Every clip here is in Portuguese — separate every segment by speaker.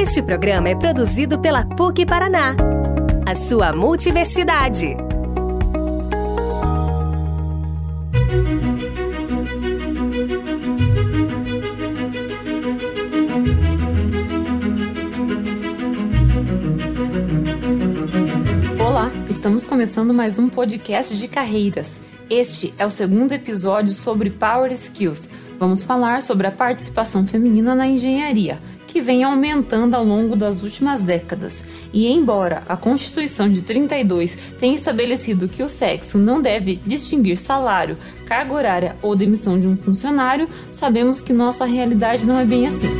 Speaker 1: Este programa é produzido pela PUC Paraná, a sua multiversidade.
Speaker 2: Estamos começando mais um podcast de carreiras. Este é o segundo episódio sobre Power Skills. Vamos falar sobre a participação feminina na engenharia que vem aumentando ao longo das últimas décadas. E embora a Constituição de 32 tenha estabelecido que o sexo não deve distinguir salário, carga horária ou demissão de um funcionário, sabemos que nossa realidade não é bem assim.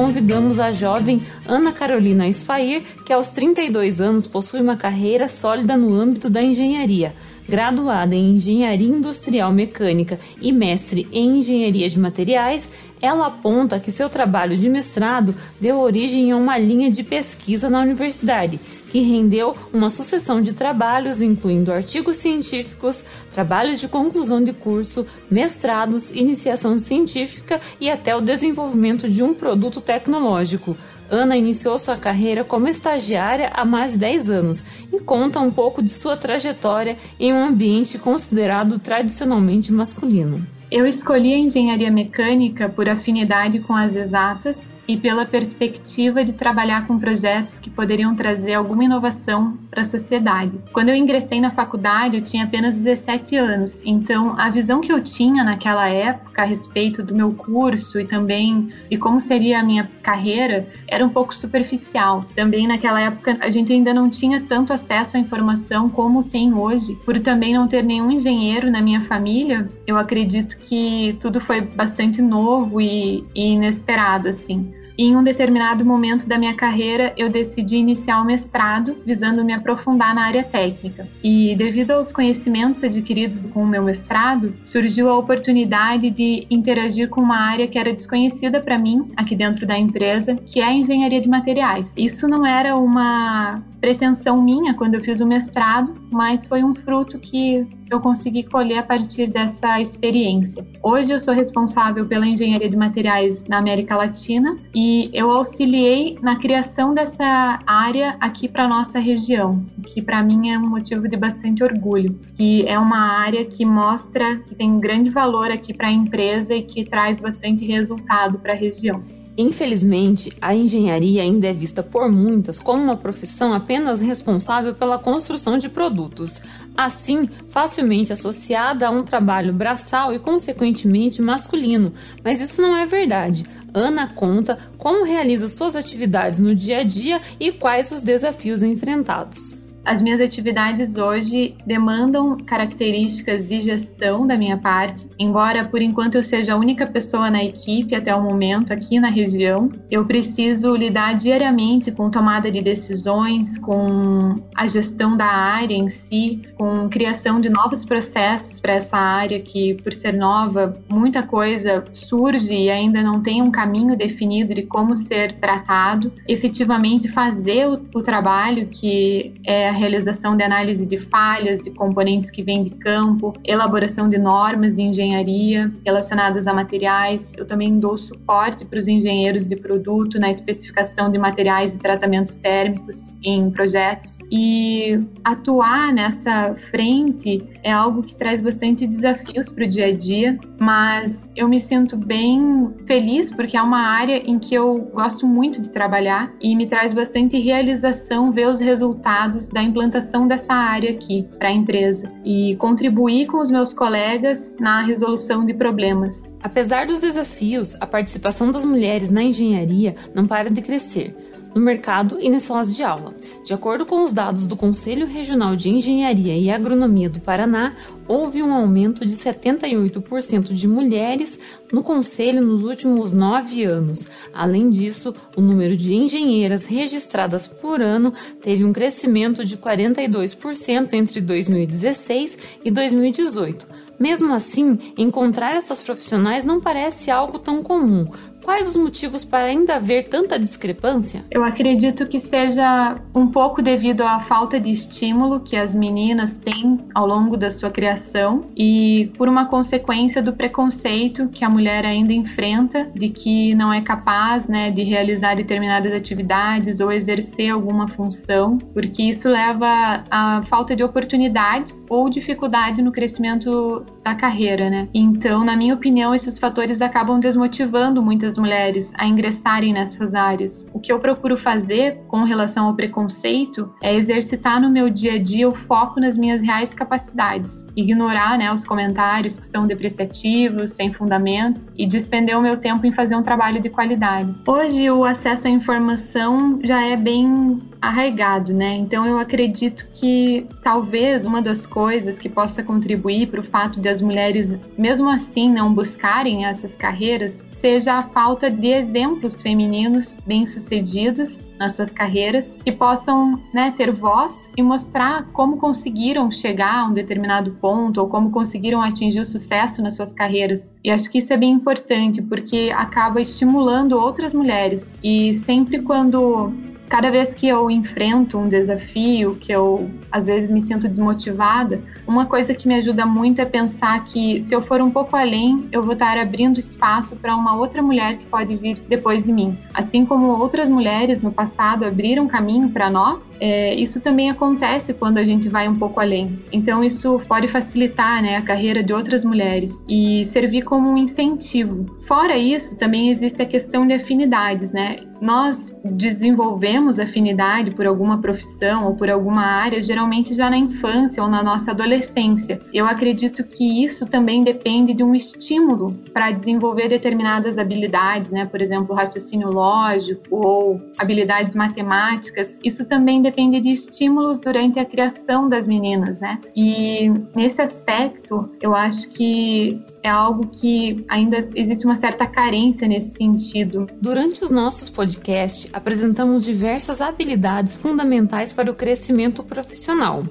Speaker 2: Convidamos a jovem Ana Carolina Esfair, que aos 32 anos possui uma carreira sólida no âmbito da engenharia. Graduada em Engenharia Industrial Mecânica e mestre em Engenharia de Materiais, ela aponta que seu trabalho de mestrado deu origem a uma linha de pesquisa na universidade, que rendeu uma sucessão de trabalhos, incluindo artigos científicos, trabalhos de conclusão de curso, mestrados, iniciação científica e até o desenvolvimento de um produto tecnológico. Ana iniciou sua carreira como estagiária há mais de 10 anos e conta um pouco de sua trajetória em um ambiente considerado tradicionalmente masculino.
Speaker 3: Eu escolhi a engenharia mecânica por afinidade com as exatas e pela perspectiva de trabalhar com projetos que poderiam trazer alguma inovação para a sociedade. Quando eu ingressei na faculdade, eu tinha apenas 17 anos, então a visão que eu tinha naquela época a respeito do meu curso e também de como seria a minha carreira era um pouco superficial. Também naquela época a gente ainda não tinha tanto acesso à informação como tem hoje, por também não ter nenhum engenheiro na minha família. Eu acredito que tudo foi bastante novo e, e inesperado assim em um determinado momento da minha carreira, eu decidi iniciar o mestrado, visando me aprofundar na área técnica. E devido aos conhecimentos adquiridos com o meu mestrado, surgiu a oportunidade de interagir com uma área que era desconhecida para mim aqui dentro da empresa, que é a engenharia de materiais. Isso não era uma pretensão minha quando eu fiz o mestrado, mas foi um fruto que eu consegui colher a partir dessa experiência. Hoje eu sou responsável pela engenharia de materiais na América Latina e eu auxiliei na criação dessa área aqui para nossa região, que para mim é um motivo de bastante orgulho, que é uma área que mostra que tem grande valor aqui para a empresa e que traz bastante resultado para a região.
Speaker 2: Infelizmente, a engenharia ainda é vista por muitas como uma profissão apenas responsável pela construção de produtos, assim, facilmente associada a um trabalho braçal e, consequentemente, masculino. Mas isso não é verdade. Ana conta como realiza suas atividades no dia a dia e quais os desafios enfrentados.
Speaker 3: As minhas atividades hoje demandam características de gestão da minha parte, embora por enquanto eu seja a única pessoa na equipe até o momento aqui na região, eu preciso lidar diariamente com tomada de decisões, com a gestão da área em si, com criação de novos processos para essa área que, por ser nova, muita coisa surge e ainda não tem um caminho definido de como ser tratado, efetivamente fazer o, o trabalho que é a realização de análise de falhas de componentes que vêm de campo, elaboração de normas de engenharia relacionadas a materiais. Eu também dou suporte para os engenheiros de produto na especificação de materiais e tratamentos térmicos em projetos. E atuar nessa frente é algo que traz bastante desafios para o dia a dia, mas eu me sinto bem feliz porque é uma área em que eu gosto muito de trabalhar e me traz bastante realização ver os resultados da implantação dessa área aqui para a empresa e contribuir com os meus colegas na resolução de problemas.
Speaker 2: Apesar dos desafios, a participação das mulheres na engenharia não para de crescer no mercado e nas salas de aula. De acordo com os dados do Conselho Regional de Engenharia e Agronomia do Paraná, houve um aumento de 78% de mulheres no Conselho nos últimos nove anos. Além disso, o número de engenheiras registradas por ano teve um crescimento de 42% entre 2016 e 2018. Mesmo assim, encontrar essas profissionais não parece algo tão comum, Quais os motivos para ainda haver tanta discrepância?
Speaker 3: Eu acredito que seja um pouco devido à falta de estímulo que as meninas têm ao longo da sua criação e por uma consequência do preconceito que a mulher ainda enfrenta de que não é capaz, né, de realizar determinadas atividades ou exercer alguma função, porque isso leva à falta de oportunidades ou dificuldade no crescimento carreira, né? Então, na minha opinião, esses fatores acabam desmotivando muitas mulheres a ingressarem nessas áreas. O que eu procuro fazer com relação ao preconceito é exercitar no meu dia a dia o foco nas minhas reais capacidades, ignorar, né, os comentários que são depreciativos, sem fundamentos e despender o meu tempo em fazer um trabalho de qualidade. Hoje o acesso à informação já é bem arraigado, né? Então eu acredito que talvez uma das coisas que possa contribuir para o fato de as mulheres, mesmo assim, não buscarem essas carreiras, seja a falta de exemplos femininos bem-sucedidos nas suas carreiras que possam né, ter voz e mostrar como conseguiram chegar a um determinado ponto ou como conseguiram atingir o sucesso nas suas carreiras. E acho que isso é bem importante porque acaba estimulando outras mulheres. E sempre quando cada vez que eu enfrento um desafio, que eu às vezes me sinto desmotivada, uma coisa que me ajuda muito é pensar que se eu for um pouco além, eu vou estar abrindo espaço para uma outra mulher que pode vir depois de mim. Assim como outras mulheres no passado abriram caminho para nós, é, isso também acontece quando a gente vai um pouco além. Então isso pode facilitar né, a carreira de outras mulheres e servir como um incentivo. Fora isso, também existe a questão de afinidades, né? Nós desenvolvemos afinidade por alguma profissão ou por alguma área, geralmente já na infância ou na nossa adolescência. Eu acredito que isso também depende de um estímulo para desenvolver determinadas habilidades, né? Por exemplo, raciocínio lógico ou habilidades matemáticas. Isso também depende de estímulos durante a criação das meninas, né? E nesse aspecto, eu acho que é algo que ainda existe uma certa carência nesse sentido.
Speaker 2: Durante os nossos podcasts, apresentamos diversas habilidades fundamentais para o crescimento profissional.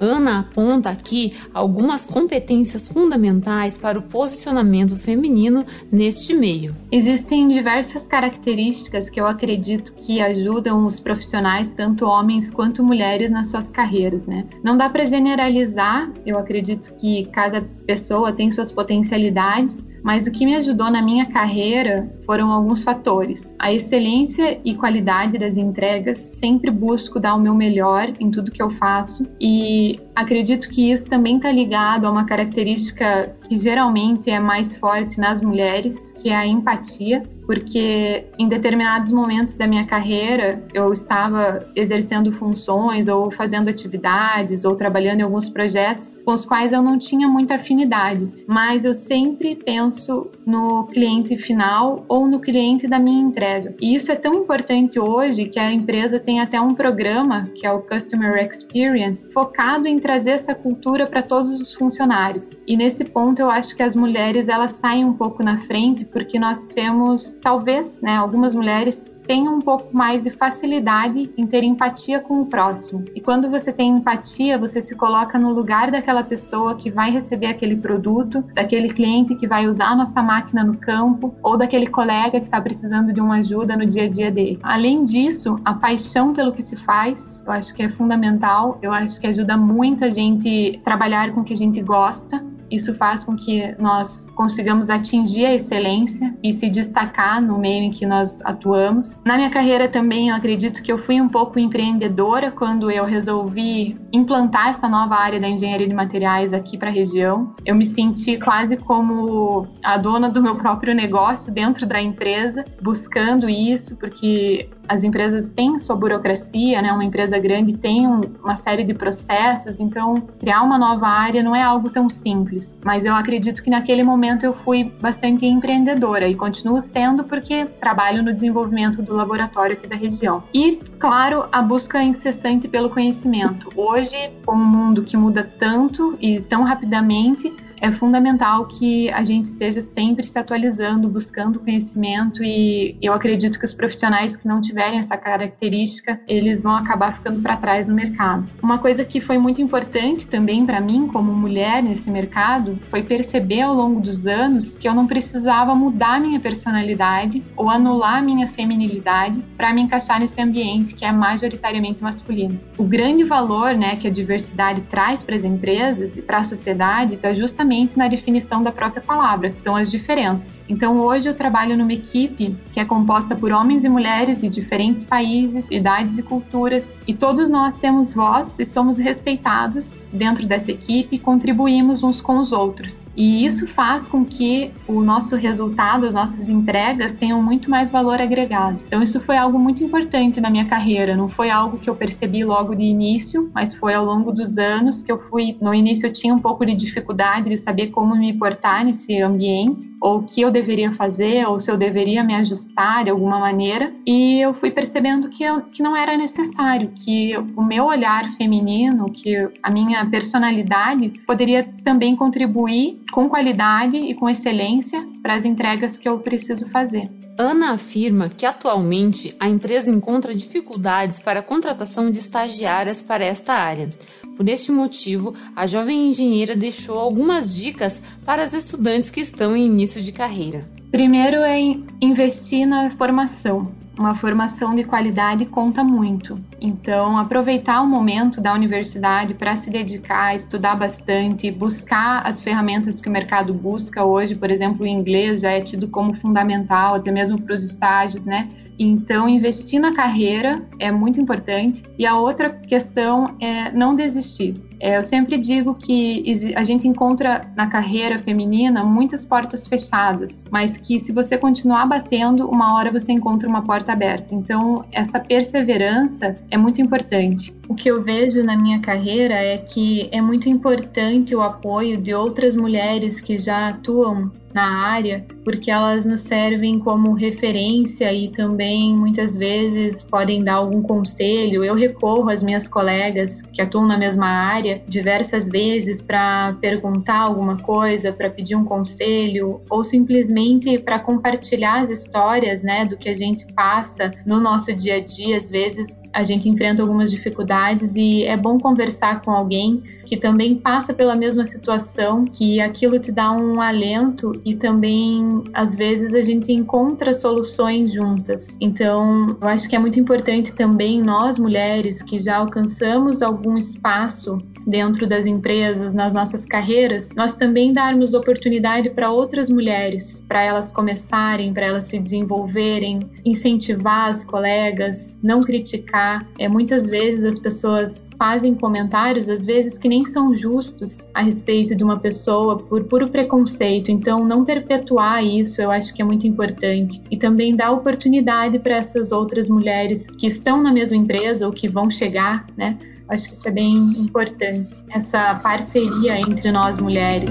Speaker 2: Ana aponta aqui algumas competências fundamentais para o posicionamento feminino neste meio.
Speaker 3: Existem diversas características que eu acredito que ajudam os profissionais, tanto homens quanto mulheres, nas suas carreiras, né? Não dá para generalizar, eu acredito que cada pessoa tem suas potencialidades, mas o que me ajudou na minha carreira foram alguns fatores. A excelência e qualidade das entregas, sempre busco dar o meu melhor em tudo que eu faço. E acredito que isso também está ligado a uma característica que geralmente é mais forte nas mulheres, que é a empatia porque em determinados momentos da minha carreira eu estava exercendo funções ou fazendo atividades ou trabalhando em alguns projetos com os quais eu não tinha muita afinidade, mas eu sempre penso no cliente final ou no cliente da minha entrega. E isso é tão importante hoje que a empresa tem até um programa que é o Customer Experience, focado em trazer essa cultura para todos os funcionários. E nesse ponto eu acho que as mulheres elas saem um pouco na frente porque nós temos talvez, né, algumas mulheres tenham um pouco mais de facilidade em ter empatia com o próximo. E quando você tem empatia, você se coloca no lugar daquela pessoa que vai receber aquele produto, daquele cliente que vai usar a nossa máquina no campo, ou daquele colega que está precisando de uma ajuda no dia a dia dele. Além disso, a paixão pelo que se faz, eu acho que é fundamental, eu acho que ajuda muito a gente trabalhar com o que a gente gosta isso faz com que nós consigamos atingir a excelência e se destacar no meio em que nós atuamos. Na minha carreira também, eu acredito que eu fui um pouco empreendedora quando eu resolvi implantar essa nova área da engenharia de materiais aqui para a região. Eu me senti quase como a dona do meu próprio negócio dentro da empresa, buscando isso, porque as empresas têm sua burocracia, né? Uma empresa grande tem uma série de processos, então criar uma nova área não é algo tão simples. Mas eu acredito que naquele momento eu fui bastante empreendedora e continuo sendo porque trabalho no desenvolvimento do laboratório aqui da região. E, claro, a busca incessante pelo conhecimento. Hoje, com um mundo que muda tanto e tão rapidamente, é fundamental que a gente esteja sempre se atualizando, buscando conhecimento e eu acredito que os profissionais que não tiverem essa característica, eles vão acabar ficando para trás no mercado. Uma coisa que foi muito importante também para mim como mulher nesse mercado foi perceber ao longo dos anos que eu não precisava mudar minha personalidade ou anular minha feminilidade para me encaixar nesse ambiente que é majoritariamente masculino. O grande valor, né, que a diversidade traz para as empresas e para a sociedade está justamente na definição da própria palavra, que são as diferenças. Então, hoje eu trabalho numa equipe que é composta por homens e mulheres de diferentes países, idades e culturas, e todos nós temos voz e somos respeitados dentro dessa equipe e contribuímos uns com os outros. E isso faz com que o nosso resultado, as nossas entregas tenham muito mais valor agregado. Então, isso foi algo muito importante na minha carreira, não foi algo que eu percebi logo de início, mas foi ao longo dos anos que eu fui. No início, eu tinha um pouco de dificuldade de saber como me portar nesse ambiente, ou o que eu deveria fazer, ou se eu deveria me ajustar de alguma maneira. E eu fui percebendo que, eu, que não era necessário, que o meu olhar feminino, que a minha personalidade poderia também contribuir com qualidade e com excelência para as entregas que eu preciso fazer.
Speaker 2: Ana afirma que atualmente a empresa encontra dificuldades para a contratação de estagiárias para esta área. Por este motivo, a jovem engenheira deixou algumas dicas para as estudantes que estão em início de carreira.
Speaker 3: Primeiro é investir na formação uma formação de qualidade conta muito. Então, aproveitar o momento da universidade para se dedicar, estudar bastante, buscar as ferramentas que o mercado busca hoje, por exemplo, o inglês já é tido como fundamental, até mesmo para os estágios, né? Então, investir na carreira é muito importante. E a outra questão é não desistir. É, eu sempre digo que a gente encontra na carreira feminina muitas portas fechadas, mas que se você continuar batendo, uma hora você encontra uma porta aberta. Então, essa perseverança é muito importante. O que eu vejo na minha carreira é que é muito importante o apoio de outras mulheres que já atuam na área, porque elas nos servem como referência e também muitas vezes podem dar algum conselho. Eu recorro às minhas colegas que atuam na mesma área diversas vezes para perguntar alguma coisa, para pedir um conselho ou simplesmente para compartilhar as histórias, né, do que a gente passa no nosso dia a dia. Às vezes a gente enfrenta algumas dificuldades e é bom conversar com alguém que também passa pela mesma situação, que aquilo te dá um alento e também às vezes a gente encontra soluções juntas. Então, eu acho que é muito importante também nós mulheres que já alcançamos algum espaço dentro das empresas, nas nossas carreiras, nós também darmos oportunidade para outras mulheres, para elas começarem, para elas se desenvolverem, incentivar as colegas, não criticar. É muitas vezes as pessoas fazem comentários às vezes que nem são justos a respeito de uma pessoa por puro preconceito. Então, não perpetuar isso, eu acho que é muito importante e também dar oportunidade para essas outras mulheres que estão na mesma empresa ou que vão chegar, né? Acho que isso é bem importante, essa parceria entre nós mulheres.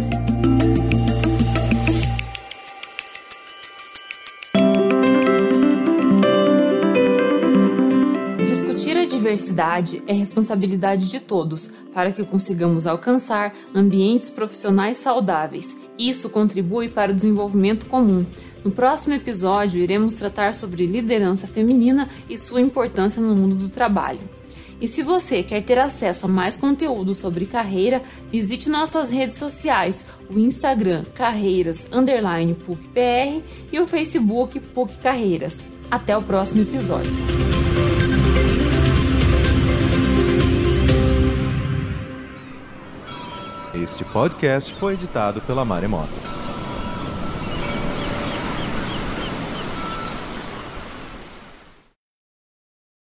Speaker 2: Discutir a diversidade é responsabilidade de todos para que consigamos alcançar ambientes profissionais saudáveis. Isso contribui para o desenvolvimento comum. No próximo episódio, iremos tratar sobre liderança feminina e sua importância no mundo do trabalho. E se você quer ter acesso a mais conteúdo sobre carreira, visite nossas redes sociais, o Instagram Carreiras Underline PUCPR e o Facebook PUC Carreiras. Até o próximo episódio.
Speaker 4: Este podcast foi editado pela Maremoto.